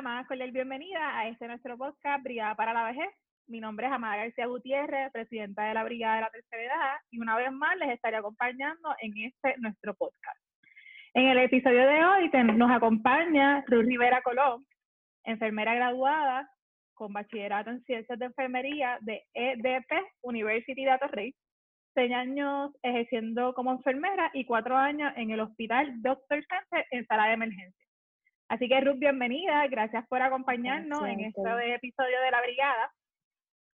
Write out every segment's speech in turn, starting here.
la más cordial bienvenida a este nuestro podcast Brigada para la Vejez. Mi nombre es Amada García Gutiérrez, presidenta de la Brigada de la Tercera Edad, y una vez más les estaré acompañando en este nuestro podcast. En el episodio de hoy nos acompaña Ruth Rivera Colón, enfermera graduada con bachillerato en ciencias de enfermería de EDP University de Atorrey, seis años ejerciendo como enfermera y cuatro años en el Hospital Doctor Center en sala de emergencia. Así que Ruth, bienvenida, gracias por acompañarnos en este episodio de la brigada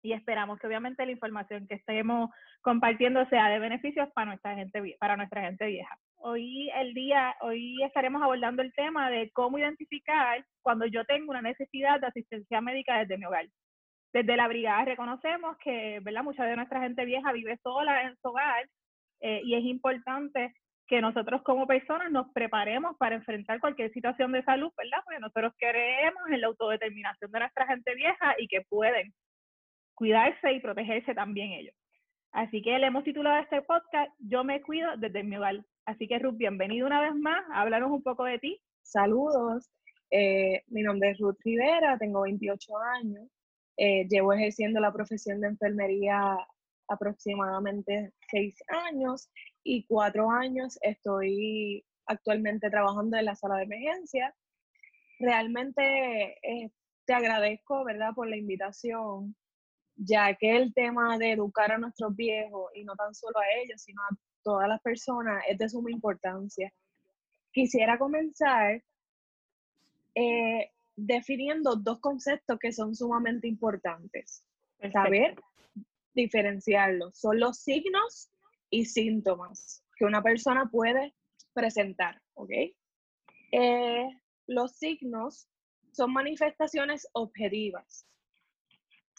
y esperamos que obviamente la información que estemos compartiendo sea de beneficios para nuestra gente para nuestra gente vieja. Hoy el día, hoy estaremos abordando el tema de cómo identificar cuando yo tengo una necesidad de asistencia médica desde mi hogar. Desde la brigada reconocemos que, ¿verdad? Mucha de nuestra gente vieja vive sola en su hogar eh, y es importante que nosotros como personas nos preparemos para enfrentar cualquier situación de salud, ¿verdad? Porque nosotros creemos en la autodeterminación de nuestra gente vieja y que pueden cuidarse y protegerse también ellos. Así que le hemos titulado este podcast Yo me cuido desde mi hogar. Así que Ruth, bienvenido una vez más. Háblanos un poco de ti. Saludos. Eh, mi nombre es Ruth Rivera, tengo 28 años. Eh, llevo ejerciendo la profesión de enfermería aproximadamente seis años y cuatro años estoy actualmente trabajando en la sala de emergencia. Realmente eh, te agradezco, ¿verdad?, por la invitación, ya que el tema de educar a nuestros viejos y no tan solo a ellos, sino a todas las personas es de suma importancia. Quisiera comenzar eh, definiendo dos conceptos que son sumamente importantes. Saber diferenciarlos. Son los signos y síntomas que una persona puede presentar, ¿ok? Eh, los signos son manifestaciones objetivas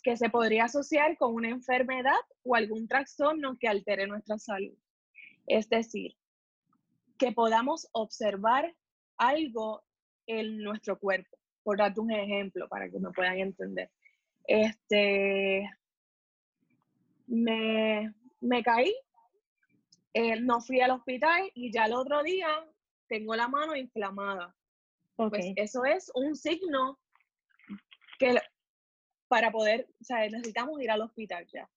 que se podría asociar con una enfermedad o algún trastorno que altere nuestra salud. Es decir, que podamos observar algo en nuestro cuerpo. Por darte un ejemplo para que me puedan entender. Este, me, me caí eh, no fui al hospital y ya el otro día tengo la mano inflamada. Pues eso es un signo que para poder, o sea, necesitamos ir al hospital ya.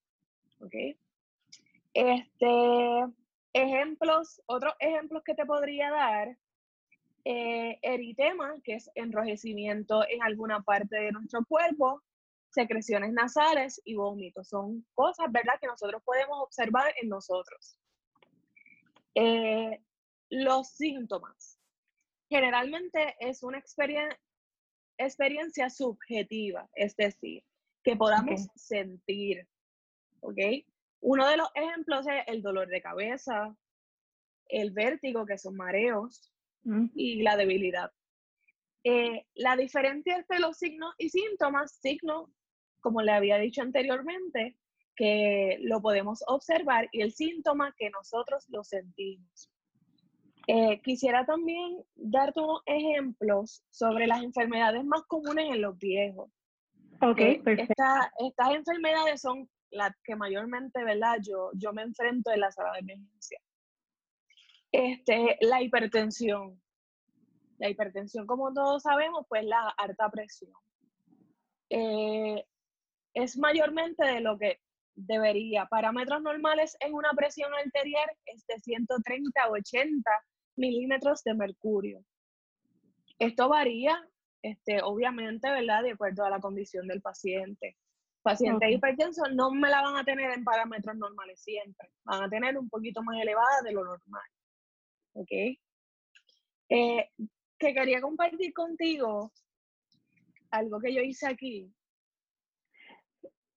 ¿Ok? Este, ejemplos, otros ejemplos que te podría dar, eh, eritema, que es enrojecimiento en alguna parte de nuestro cuerpo, secreciones nasales y vómitos. Son cosas, ¿verdad?, que nosotros podemos observar en nosotros. Eh, los síntomas. Generalmente es una experiencia subjetiva, es decir, que podamos sentir. ¿Ok? Uno de los ejemplos es el dolor de cabeza, el vértigo, que son mareos, y la debilidad. Eh, la diferencia entre los signos y síntomas, signos, como le había dicho anteriormente, que lo podemos observar y el síntoma que nosotros lo sentimos. Eh, quisiera también darte unos ejemplos sobre las enfermedades más comunes en los viejos. Ok, eh, perfecto. estas enfermedades son las que mayormente, ¿verdad? Yo, yo me enfrento en la sala de emergencia. Este, la hipertensión. La hipertensión, como todos sabemos, pues la alta presión. Eh, es mayormente de lo que debería. Parámetros normales en una presión arterial es de 130 a 80 milímetros de mercurio. Esto varía, este, obviamente, ¿verdad? De acuerdo a la condición del paciente. Pacientes hipertensos no me la van a tener en parámetros normales siempre. Van a tener un poquito más elevada de lo normal. ¿Ok? Eh, que quería compartir contigo algo que yo hice aquí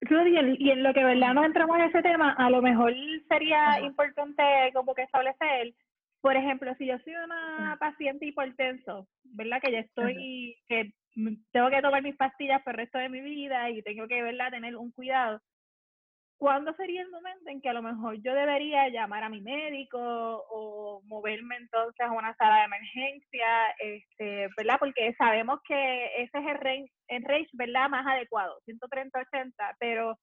y en lo que verdad nos entramos en ese tema, a lo mejor sería importante como que establecer, por ejemplo, si yo soy una paciente hipertenso, ¿verdad? Que ya estoy, que tengo que tomar mis pastillas por el resto de mi vida y tengo que, ¿verdad?, tener un cuidado. ¿Cuándo sería el momento en que a lo mejor yo debería llamar a mi médico o moverme entonces a una sala de emergencia, este, ¿verdad? Porque sabemos que ese es el range, ¿verdad? Más adecuado, 130-80, pero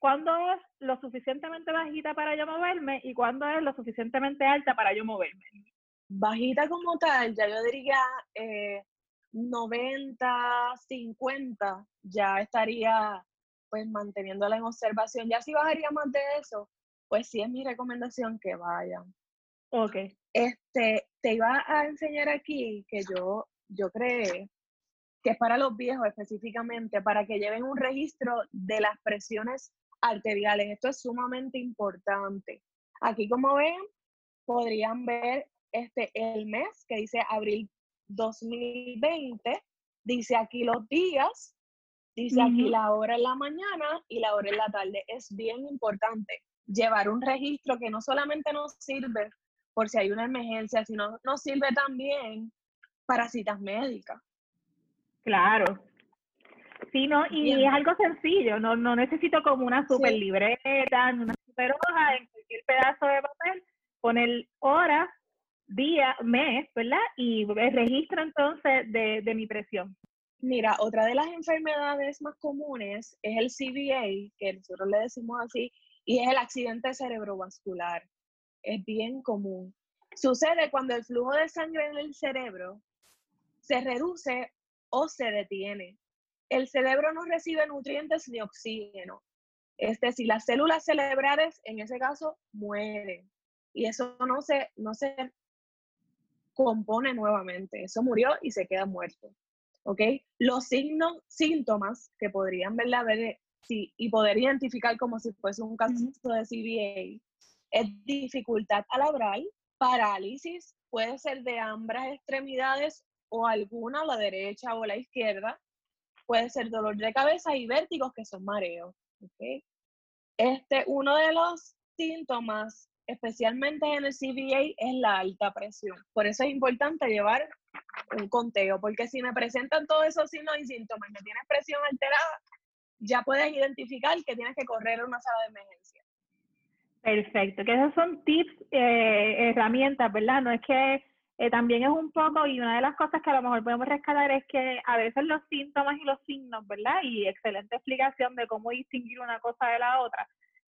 ¿cuándo es lo suficientemente bajita para yo moverme y cuándo es lo suficientemente alta para yo moverme? Bajita como tal, ya yo diría, eh, 90, 50, ya estaría pues manteniéndola en observación. Ya si bajaría más de eso, pues sí es mi recomendación que vayan. Ok. Este, te iba a enseñar aquí que yo, yo creo que es para los viejos específicamente, para que lleven un registro de las presiones arteriales. Esto es sumamente importante. Aquí, como ven, podrían ver este, el mes que dice abril 2020, dice aquí los días, dice aquí la hora en la mañana y la hora en la tarde. Es bien importante llevar un registro que no solamente nos sirve por si hay una emergencia, sino nos sirve también para citas médicas. Claro. Sí, no, y es algo sencillo, no, no necesito como una super libreta, una super hoja, en cualquier pedazo de papel, poner hora, día, mes, ¿verdad? Y el registro entonces de, de mi presión. Mira, otra de las enfermedades más comunes es el CVA, que nosotros le decimos así, y es el accidente cerebrovascular. Es bien común. Sucede cuando el flujo de sangre en el cerebro se reduce o se detiene. El cerebro no recibe nutrientes ni oxígeno. Es decir, las células cerebrales en ese caso mueren. Y eso no se, no se compone nuevamente. Eso murió y se queda muerto. ¿Ok? Los signos, síntomas que podrían verla ver sí, y poder identificar como si fuese un caso de CBA es dificultad al hablar, parálisis, puede ser de ambas extremidades o alguna, la derecha o la izquierda, puede ser dolor de cabeza y vértigos que son mareos. ¿okay? Este, uno de los síntomas, especialmente en el CBA, es la alta presión. Por eso es importante llevar un conteo, porque si me presentan todos esos signos y síntomas y me tienes presión alterada, ya puedes identificar que tienes que correr a una sala de emergencia. Perfecto, que esos son tips, eh, herramientas, ¿verdad? No es que eh, también es un poco, y una de las cosas que a lo mejor podemos rescatar es que a veces los síntomas y los signos, ¿verdad? Y excelente explicación de cómo distinguir una cosa de la otra.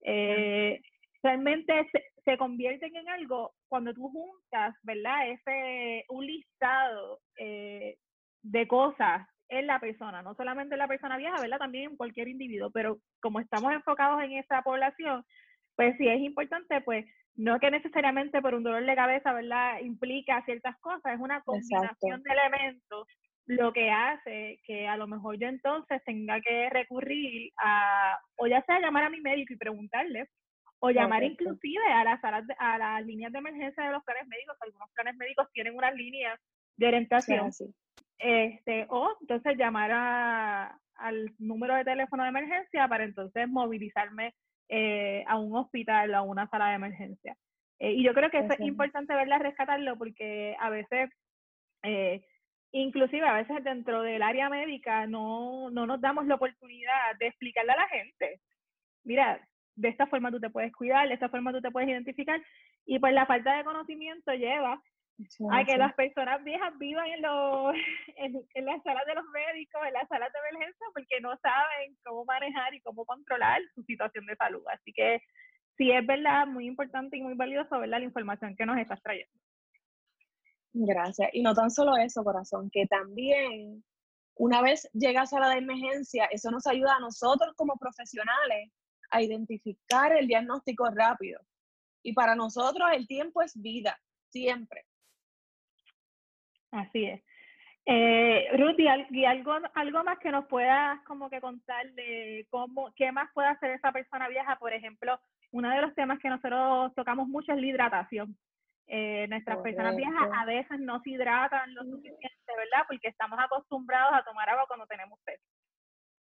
Eh, realmente se, convierten en algo cuando tú juntas, ¿verdad? Ese, un listado eh, de cosas en la persona, no solamente en la persona vieja, ¿verdad? También en cualquier individuo, pero como estamos enfocados en esa población, pues sí es importante, pues no que necesariamente por un dolor de cabeza, ¿verdad? Implica ciertas cosas, es una combinación de elementos lo que hace que a lo mejor yo entonces tenga que recurrir a, o ya sea llamar a mi médico y preguntarle, o llamar inclusive a las salas, a las líneas de emergencia de los planes médicos, algunos planes médicos tienen unas líneas de orientación, este, o entonces llamar a, al número de teléfono de emergencia para entonces movilizarme eh, a un hospital o a una sala de emergencia. Eh, y yo creo que es importante verla rescatarlo porque a veces, eh, inclusive a veces dentro del área médica no, no nos damos la oportunidad de explicarle a la gente, mira, de esta forma tú te puedes cuidar, de esta forma tú te puedes identificar, y pues la falta de conocimiento lleva a que las personas viejas vivan en, los, en, las salas de los médicos, en las salas de emergencia, porque no saben cómo manejar y cómo controlar su situación de salud. Así que sí es verdad, muy importante y muy valioso ver la información que nos estás trayendo. Gracias. Y no tan solo eso, corazón, que también una vez llegas a la de emergencia, eso nos ayuda a nosotros como profesionales a identificar el diagnóstico rápido. Y para nosotros el tiempo es vida, siempre. Así es. Eh, Ruth, ¿y algo, algo más que nos puedas como que contar de cómo, qué más puede hacer esa persona vieja? Por ejemplo, uno de los temas que nosotros tocamos mucho es la hidratación. Eh, nuestras personas viejas a veces no se hidratan lo suficiente, ¿verdad? Porque estamos acostumbrados a tomar agua cuando tenemos sed.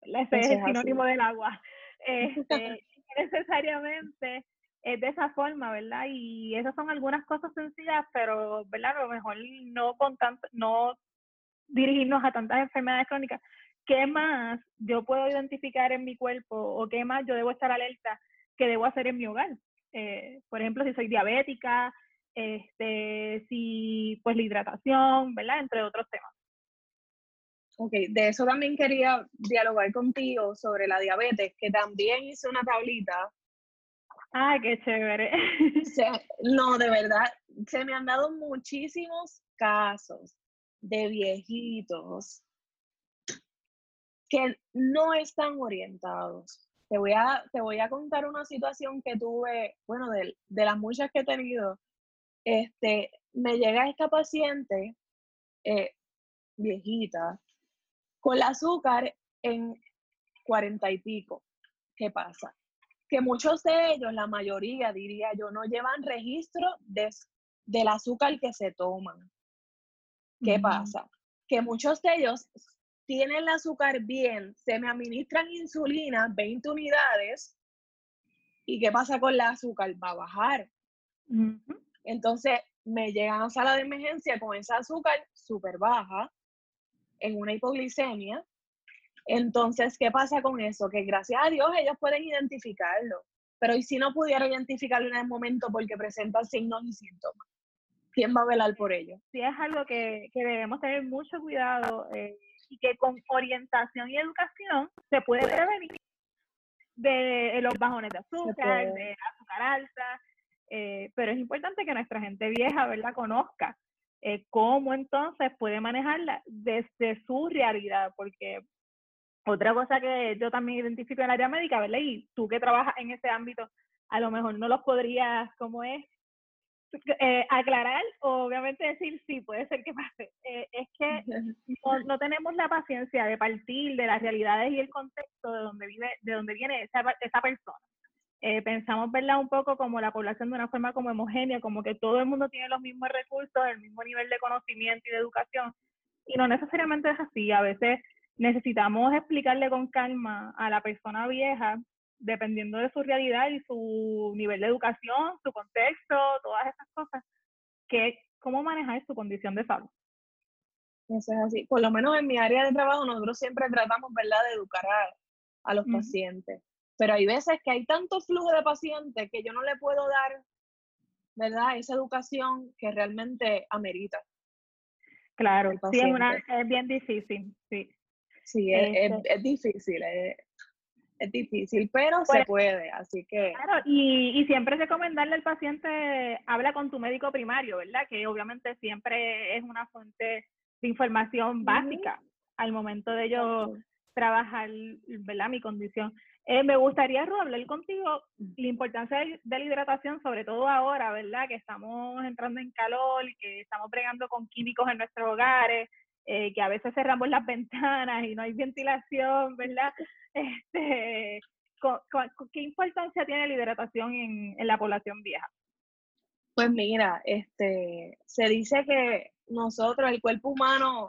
Ese es el sinónimo del agua. Este, necesariamente es de esa forma, ¿verdad? Y esas son algunas cosas sencillas, pero, ¿verdad? A lo mejor no con tanto, no dirigirnos a tantas enfermedades crónicas. ¿Qué más yo puedo identificar en mi cuerpo o qué más yo debo estar alerta que debo hacer en mi hogar? Eh, por ejemplo, si soy diabética, este, si pues la hidratación, ¿verdad? Entre otros temas. Ok, de eso también quería dialogar contigo sobre la diabetes, que también hice una tablita Ay, qué chévere. no, de verdad, se me han dado muchísimos casos de viejitos que no están orientados. Te voy a, te voy a contar una situación que tuve, bueno, de, de las muchas que he tenido. Este, me llega esta paciente eh, viejita con el azúcar en cuarenta y pico. ¿Qué pasa? Que muchos de ellos, la mayoría diría yo, no llevan registro de, del azúcar que se toman. ¿Qué pasa? Que muchos de ellos tienen el azúcar bien, se me administran insulina, 20 unidades, ¿y qué pasa con el azúcar? Va a bajar. Entonces, me llegan a sala de emergencia con esa azúcar súper baja, en una hipoglicemia. Entonces, ¿qué pasa con eso? Que gracias a Dios ellos pueden identificarlo, pero ¿y si no pudiera identificarlo en el momento porque presenta signos y síntomas? ¿Quién va a velar por ello? Sí, es algo que, que debemos tener mucho cuidado eh, y que con orientación y educación se puede prevenir de los bajones de azúcar, de azúcar alta, eh, pero es importante que nuestra gente vieja, ¿verdad?, conozca eh, cómo entonces puede manejarla desde su realidad, porque otra cosa que yo también identifico en el área médica, ¿verdad? Y tú que trabajas en ese ámbito, a lo mejor no los podrías, como es, eh, aclarar obviamente decir sí, puede ser que pase. Eh, es que no, tenemos la paciencia de partir de las realidades y el contexto de donde vive, de donde viene esa, esa persona. Eh, pensamos verla un poco como la población de una forma como homogénea, como que todo el mundo tiene los mismos recursos, el mismo nivel de conocimiento y de educación, y no necesariamente es así. A veces necesitamos explicarle con calma a la persona vieja dependiendo de su realidad y su nivel de educación, su contexto, todas esas cosas, que cómo manejar su condición de salud. Eso es así. Por lo menos en mi área de trabajo nosotros siempre tratamos, ¿verdad?, de educar a, los pacientes. Pero hay veces que hay tanto flujo de pacientes que yo no le puedo dar, ¿verdad?, esa educación que realmente amerita. Claro, sí, es, bien difícil, sí. Sí, es, este difícil es difícil, pero se pues puede, así que... Claro, y, y siempre recomendarle al paciente, habla con tu médico primario, ¿verdad? Que obviamente siempre es una fuente de información básica al momento de yo trabajar, ¿verdad? Mi condición. Eh, me gustaría, Ru, hablar contigo la importancia de, la hidratación, sobre todo ahora, ¿verdad? Que estamos entrando en calor, que estamos bregando con químicos en nuestros hogares, eh, que a veces cerramos las ventanas y no hay ventilación, ¿verdad? Este, ¿Qué importancia tiene la hidratación en, en la población vieja? Pues mira, este, se dice que nosotros, el cuerpo humano,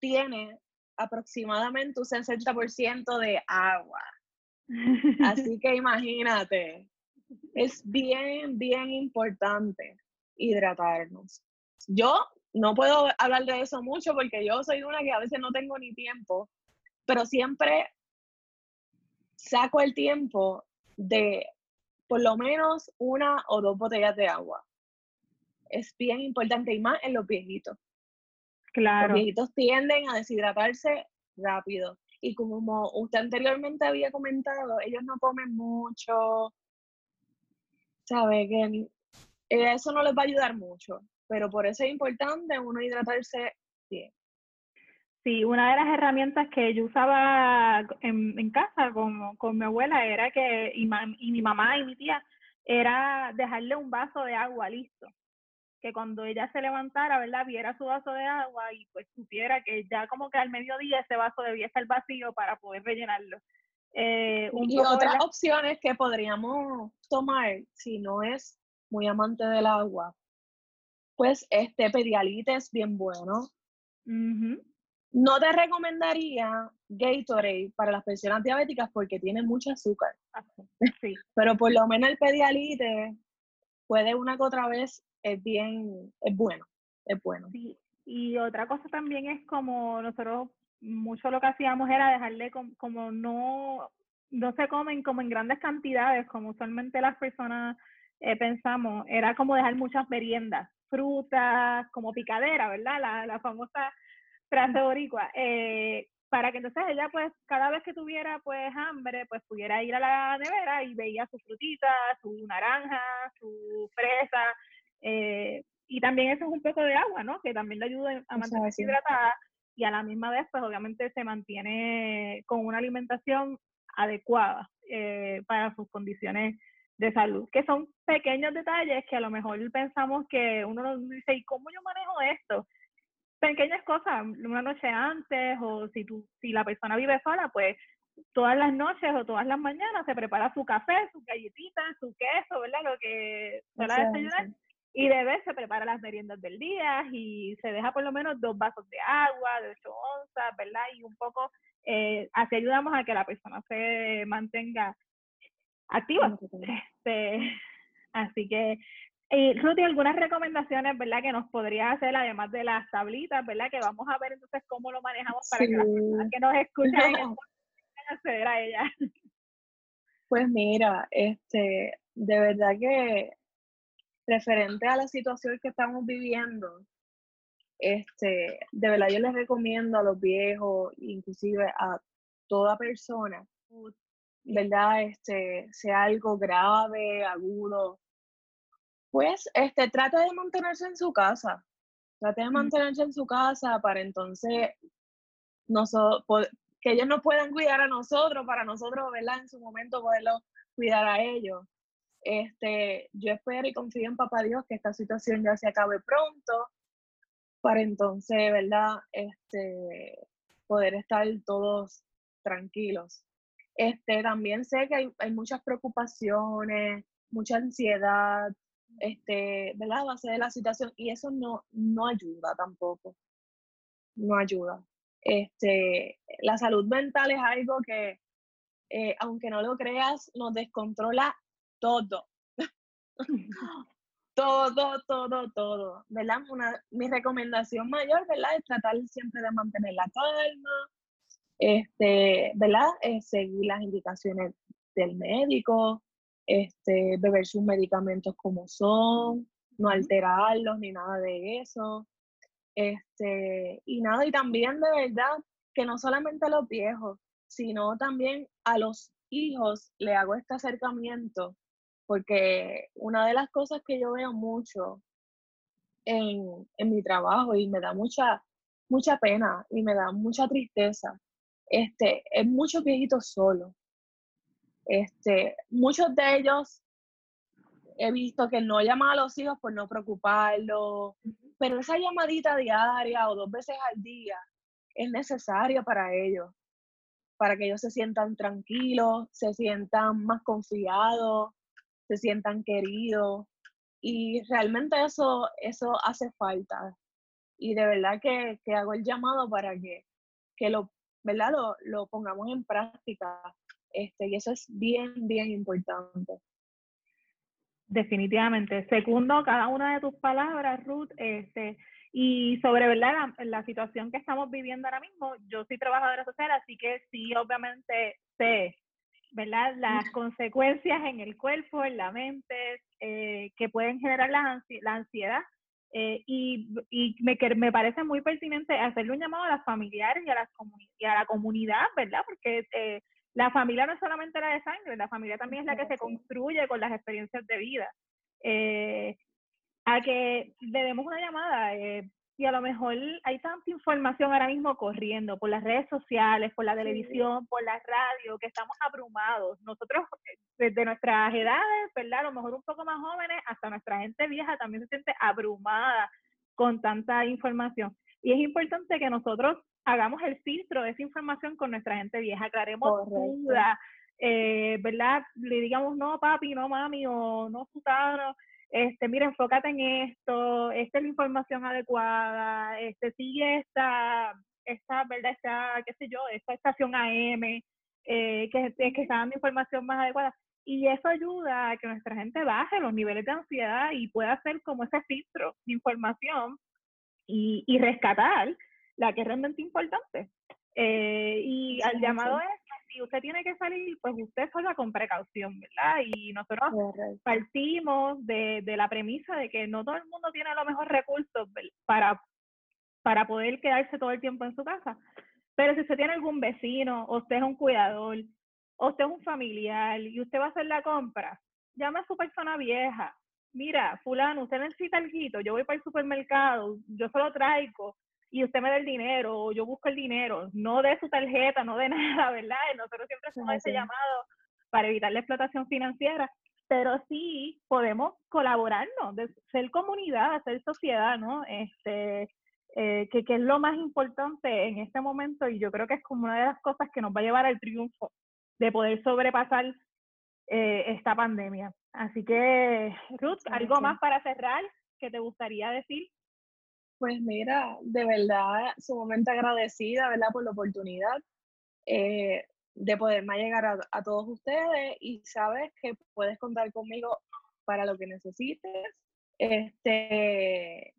tiene aproximadamente un 60% de agua. Así que imagínate, es bien, bien importante hidratarnos. Yo no puedo hablar de eso mucho porque yo soy una que a veces no tengo ni tiempo, pero siempre saco el tiempo de por lo menos una o dos botellas de agua. Es bien importante y más en los viejitos. Claro. Los viejitos tienden a deshidratarse rápido. Y como usted anteriormente había comentado, ellos no comen mucho. ¿Sabe? Que eso no les va a ayudar mucho pero por eso es importante uno hidratarse bien. Sí, una de las herramientas que yo usaba en, en casa con, con, mi abuela era que, y, y, mi mamá y mi tía, era dejarle un vaso de agua listo. Que cuando ella se levantara, ¿verdad? Viera su vaso de agua y pues supiera que ya como que al mediodía ese vaso debía estar vacío para poder rellenarlo. Eh, y otras opciones que podríamos tomar si no es muy amante del agua, pues este Pedialyte es bien bueno. No te recomendaría Gatorade para las personas diabéticas porque tiene mucho azúcar. Sí. Pero por lo menos el Pedialyte puede una que otra vez es bien, es bueno, es bueno. Sí. Y otra cosa también es como nosotros mucho lo que hacíamos era dejarle como, no, no se comen como en grandes cantidades, como usualmente las personas eh, pensamos, era como dejar muchas meriendas frutas, como picadera, ¿verdad? La, la famosa frase boricua. Eh, para que entonces ella, pues, cada vez que tuviera, pues, hambre, pues, pudiera ir a la nevera y veía su frutita, su naranja, su fresa, eh, y también eso es un poco de agua, ¿no? Que también le ayuda a mantenerse hidratada y a la misma vez, pues obviamente se mantiene con una alimentación adecuada eh, para sus condiciones de salud, que son pequeños detalles que a lo mejor pensamos que uno dice, ¿y cómo yo manejo esto? Pequeñas cosas, una noche antes o si, tú, si la persona vive sola, pues todas las noches o todas las mañanas se prepara su café, su galletita, su queso, ¿verdad? Lo que suele desayunar. Y de vez se prepara las meriendas del día y se deja por lo menos dos vasos de agua de 8 onzas, ¿verdad? Y un poco, eh, así ayudamos a que la persona se mantenga activa. Este, así que, y Ruti, algunas recomendaciones, ¿verdad? Que nos podría hacer, además de las tablitas, ¿verdad? Que vamos a ver entonces cómo lo manejamos para que las personas que nos escuchan puedan acceder a ella. Pues mira, este, de verdad que referente a la situación que estamos viviendo, este, de verdad yo les recomiendo a los viejos, inclusive a toda persona, ¿verdad? Este, sea algo grave, agudo, pues este, trate de mantenerse en su casa. Trate de mantenerse en su casa para entonces que ellos nos puedan cuidar a nosotros, para nosotros, ¿verdad? En su momento poderlo cuidar a ellos. Este, yo espero y confío en Papá Dios que esta situación ya se acabe pronto para entonces, ¿verdad? Este, poder estar todos tranquilos. Este, también sé que hay, hay muchas preocupaciones, mucha ansiedad, este, ¿verdad? A base de la situación y eso no, no ayuda tampoco. No ayuda. Este, la salud mental es algo que, eh, aunque no lo creas, nos descontrola todo. todo, todo, todo, ¿verdad? Una, mi recomendación mayor, ¿verdad? Es tratar siempre de mantener la calma, este, ¿verdad? seguir las indicaciones del médico, este, beber sus medicamentos como son, no alterarlos ni nada de eso. Este, y nada, y también de verdad que no solamente a los viejos, sino también a los hijos le hago este acercamiento porque una de las cosas que yo veo mucho en, mi trabajo y me da mucha, mucha pena y me da mucha tristeza, este, es muchos viejitos solos. Este, muchos de ellos he visto que no llaman a los hijos por no preocuparlos, pero esa llamadita diaria o dos veces al día es necesaria para ellos, para que ellos se sientan tranquilos, se sientan más confiados, se sientan queridos y realmente eso, eso hace falta. Y de verdad que, hago el llamado para que, que lo, ¿verdad? Lo, pongamos en práctica. Este, y eso es bien, bien importante. Definitivamente. Segundo cada una de tus palabras, Ruth, este, y sobre verdad la, la, situación que estamos viviendo ahora mismo, yo soy trabajadora social, así que sí, obviamente sé ¿verdad? Las consecuencias en el cuerpo, en la mente, eh, que pueden generar la, la ansiedad. Eh, y, y me, me parece muy pertinente hacerle un llamado a las familiares y a, las y a la comunidad, ¿verdad? Porque eh, la familia no es solamente la de sangre, la familia también es la que se construye con las experiencias de vida. a que le demos una llamada, y a lo mejor hay tanta información ahora mismo corriendo por las redes sociales, por la televisión, por la radio, que estamos abrumados. Nosotros, eh, desde nuestras edades, ¿verdad? A lo mejor un poco más jóvenes, hasta nuestra gente vieja también se siente abrumada con tanta información. Y es importante que nosotros hagamos el filtro de esa información con nuestra gente vieja, aclaremos dudas, eh, ¿verdad? Le digamos, no, papi, no, mami, o no, putano, este, mira, enfócate en esto, esta es la información adecuada, este, sigue esta, esta, ¿verdad? Esta, qué sé yo, esta estación AM, eh, que, que está dando información más adecuada. Y eso ayuda a que nuestra gente baje los niveles de ansiedad y pueda hacer como ese filtro de información y, y rescatar la que es realmente importante. Eh, y al llamado es si usted tiene que salir, pues usted salga con precaución, ¿verdad? Y nosotros partimos de, de, la premisa de que no todo el mundo tiene los mejores recursos para, para poder quedarse todo el tiempo en su casa. Pero si usted tiene algún vecino, o usted es un cuidador, o usted es un familiar y usted va a hacer la compra, llame a su persona vieja, mira, fulano, usted necesita algo, yo voy para el supermercado, yo solo traigo y usted me da el dinero o yo busco el dinero, no de su tarjeta, no de nada, ¿verdad? Nosotros siempre hacemos ese llamado para evitar la explotación financiera, pero sí podemos colaborarnos, de ser comunidad, ser sociedad, ¿no? Este, eh, que, que, es lo más importante en este momento y yo creo que es como una de las cosas que nos va a llevar al triunfo de poder sobrepasar eh, esta pandemia. Así que, Ruth, ¿algo más para cerrar que te gustaría decir? Pues mira, de verdad, sumamente agradecida, ¿verdad? Por la oportunidad eh, de poderme llegar a, a, todos ustedes y sabes que puedes contar conmigo para lo que necesites. Este,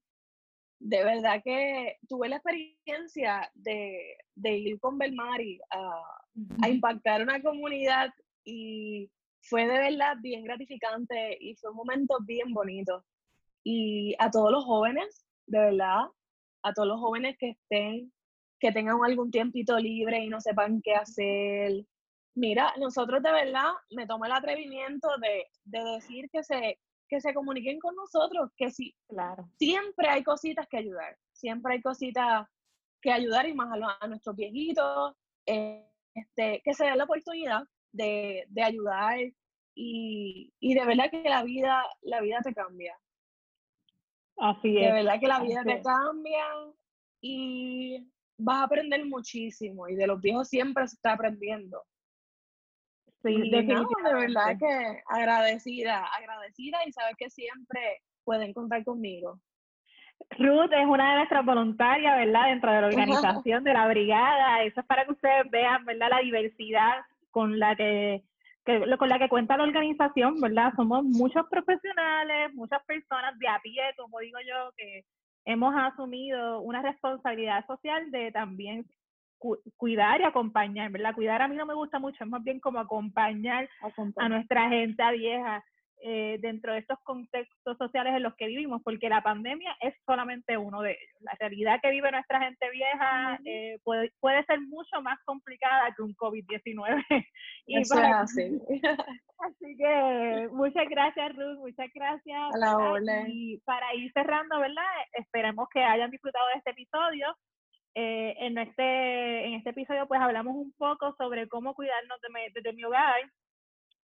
de verdad que tuve la experiencia de, de ir con Belmari a, a impactar una comunidad y fue de verdad bien gratificante y fue un momento bien bonito. Y a todos los jóvenes, de verdad, a todos los jóvenes que estén, que tengan algún tiempito libre y no sepan qué hacer. Mira, nosotros de verdad me tomé el atrevimiento de, de decir que se, que se comuniquen con nosotros, que sí, claro. siempre hay cositas que ayudar, siempre hay cositas que ayudar y más a, a nuestros viejitos, eh, este, que se den la oportunidad de, de ayudar y, y, de verdad que la vida, la vida te cambia. Así es. De verdad que la vida te cambia y vas a aprender muchísimo y de los viejos siempre se está aprendiendo. Sí, de verdad que agradecida, agradecida y sabes que siempre pueden contar conmigo. Ruth es una de nuestras voluntarias, ¿verdad? Dentro de la organización de la brigada. Eso es para que ustedes vean, ¿verdad? La diversidad con la que, que, con la que cuenta la organización, ¿verdad? Somos muchos profesionales, muchas personas de a pie, como digo yo, que hemos asumido una responsabilidad social de también cuidar y acompañar, ¿verdad? Cuidar a mí no me gusta mucho, es más bien como acompañar, acompañar. a nuestra gente vieja eh, dentro de estos contextos sociales en los que vivimos, porque la pandemia es solamente uno de ellos. La realidad que vive nuestra gente vieja eh, puede, puede ser mucho más complicada que un COVID-19. Eso es así. así que muchas gracias, Ruth, muchas gracias. A la Y para ir cerrando, ¿verdad? Esperemos que hayan disfrutado de este episodio. Eh, en, este, en este episodio pues hablamos un poco sobre cómo cuidarnos de, de mi hogar,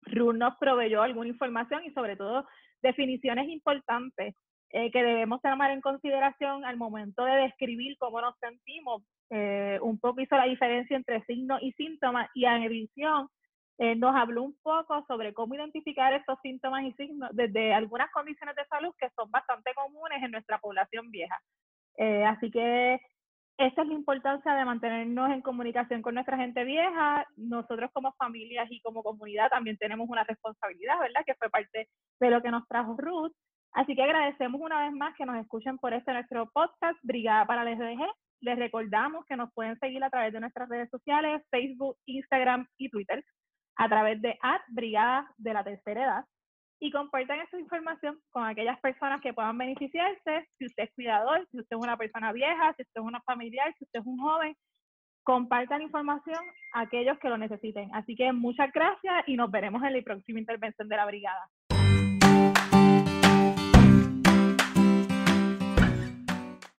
Ruth nos proveyó alguna información y sobre todo definiciones importantes eh, que debemos tomar en consideración al momento de describir cómo nos sentimos. Eh, un poco hizo la diferencia entre signos y síntomas y en edición eh, nos habló un poco sobre cómo identificar estos síntomas y signos desde algunas condiciones de salud que son bastante comunes en nuestra población vieja. así que esa es la importancia de mantenernos en comunicación con nuestra gente vieja. Nosotros como familias y como comunidad también tenemos una responsabilidad, ¿verdad? Que fue parte de lo que nos trajo Ruth. Así que agradecemos una vez más que nos escuchen por este nuestro podcast, Brigada para el SDG. Les recordamos que nos pueden seguir a través de nuestras redes sociales, Facebook, Instagram y Twitter, a través de Brigada de la Tercera Edad y compartan esta información con aquellas personas que puedan beneficiarse. Si usted es cuidador, si usted es una persona vieja, si usted es una familiar, si usted es un joven, compartan información a aquellos que lo necesiten. Así que muchas gracias y nos veremos en la próxima intervención de la brigada.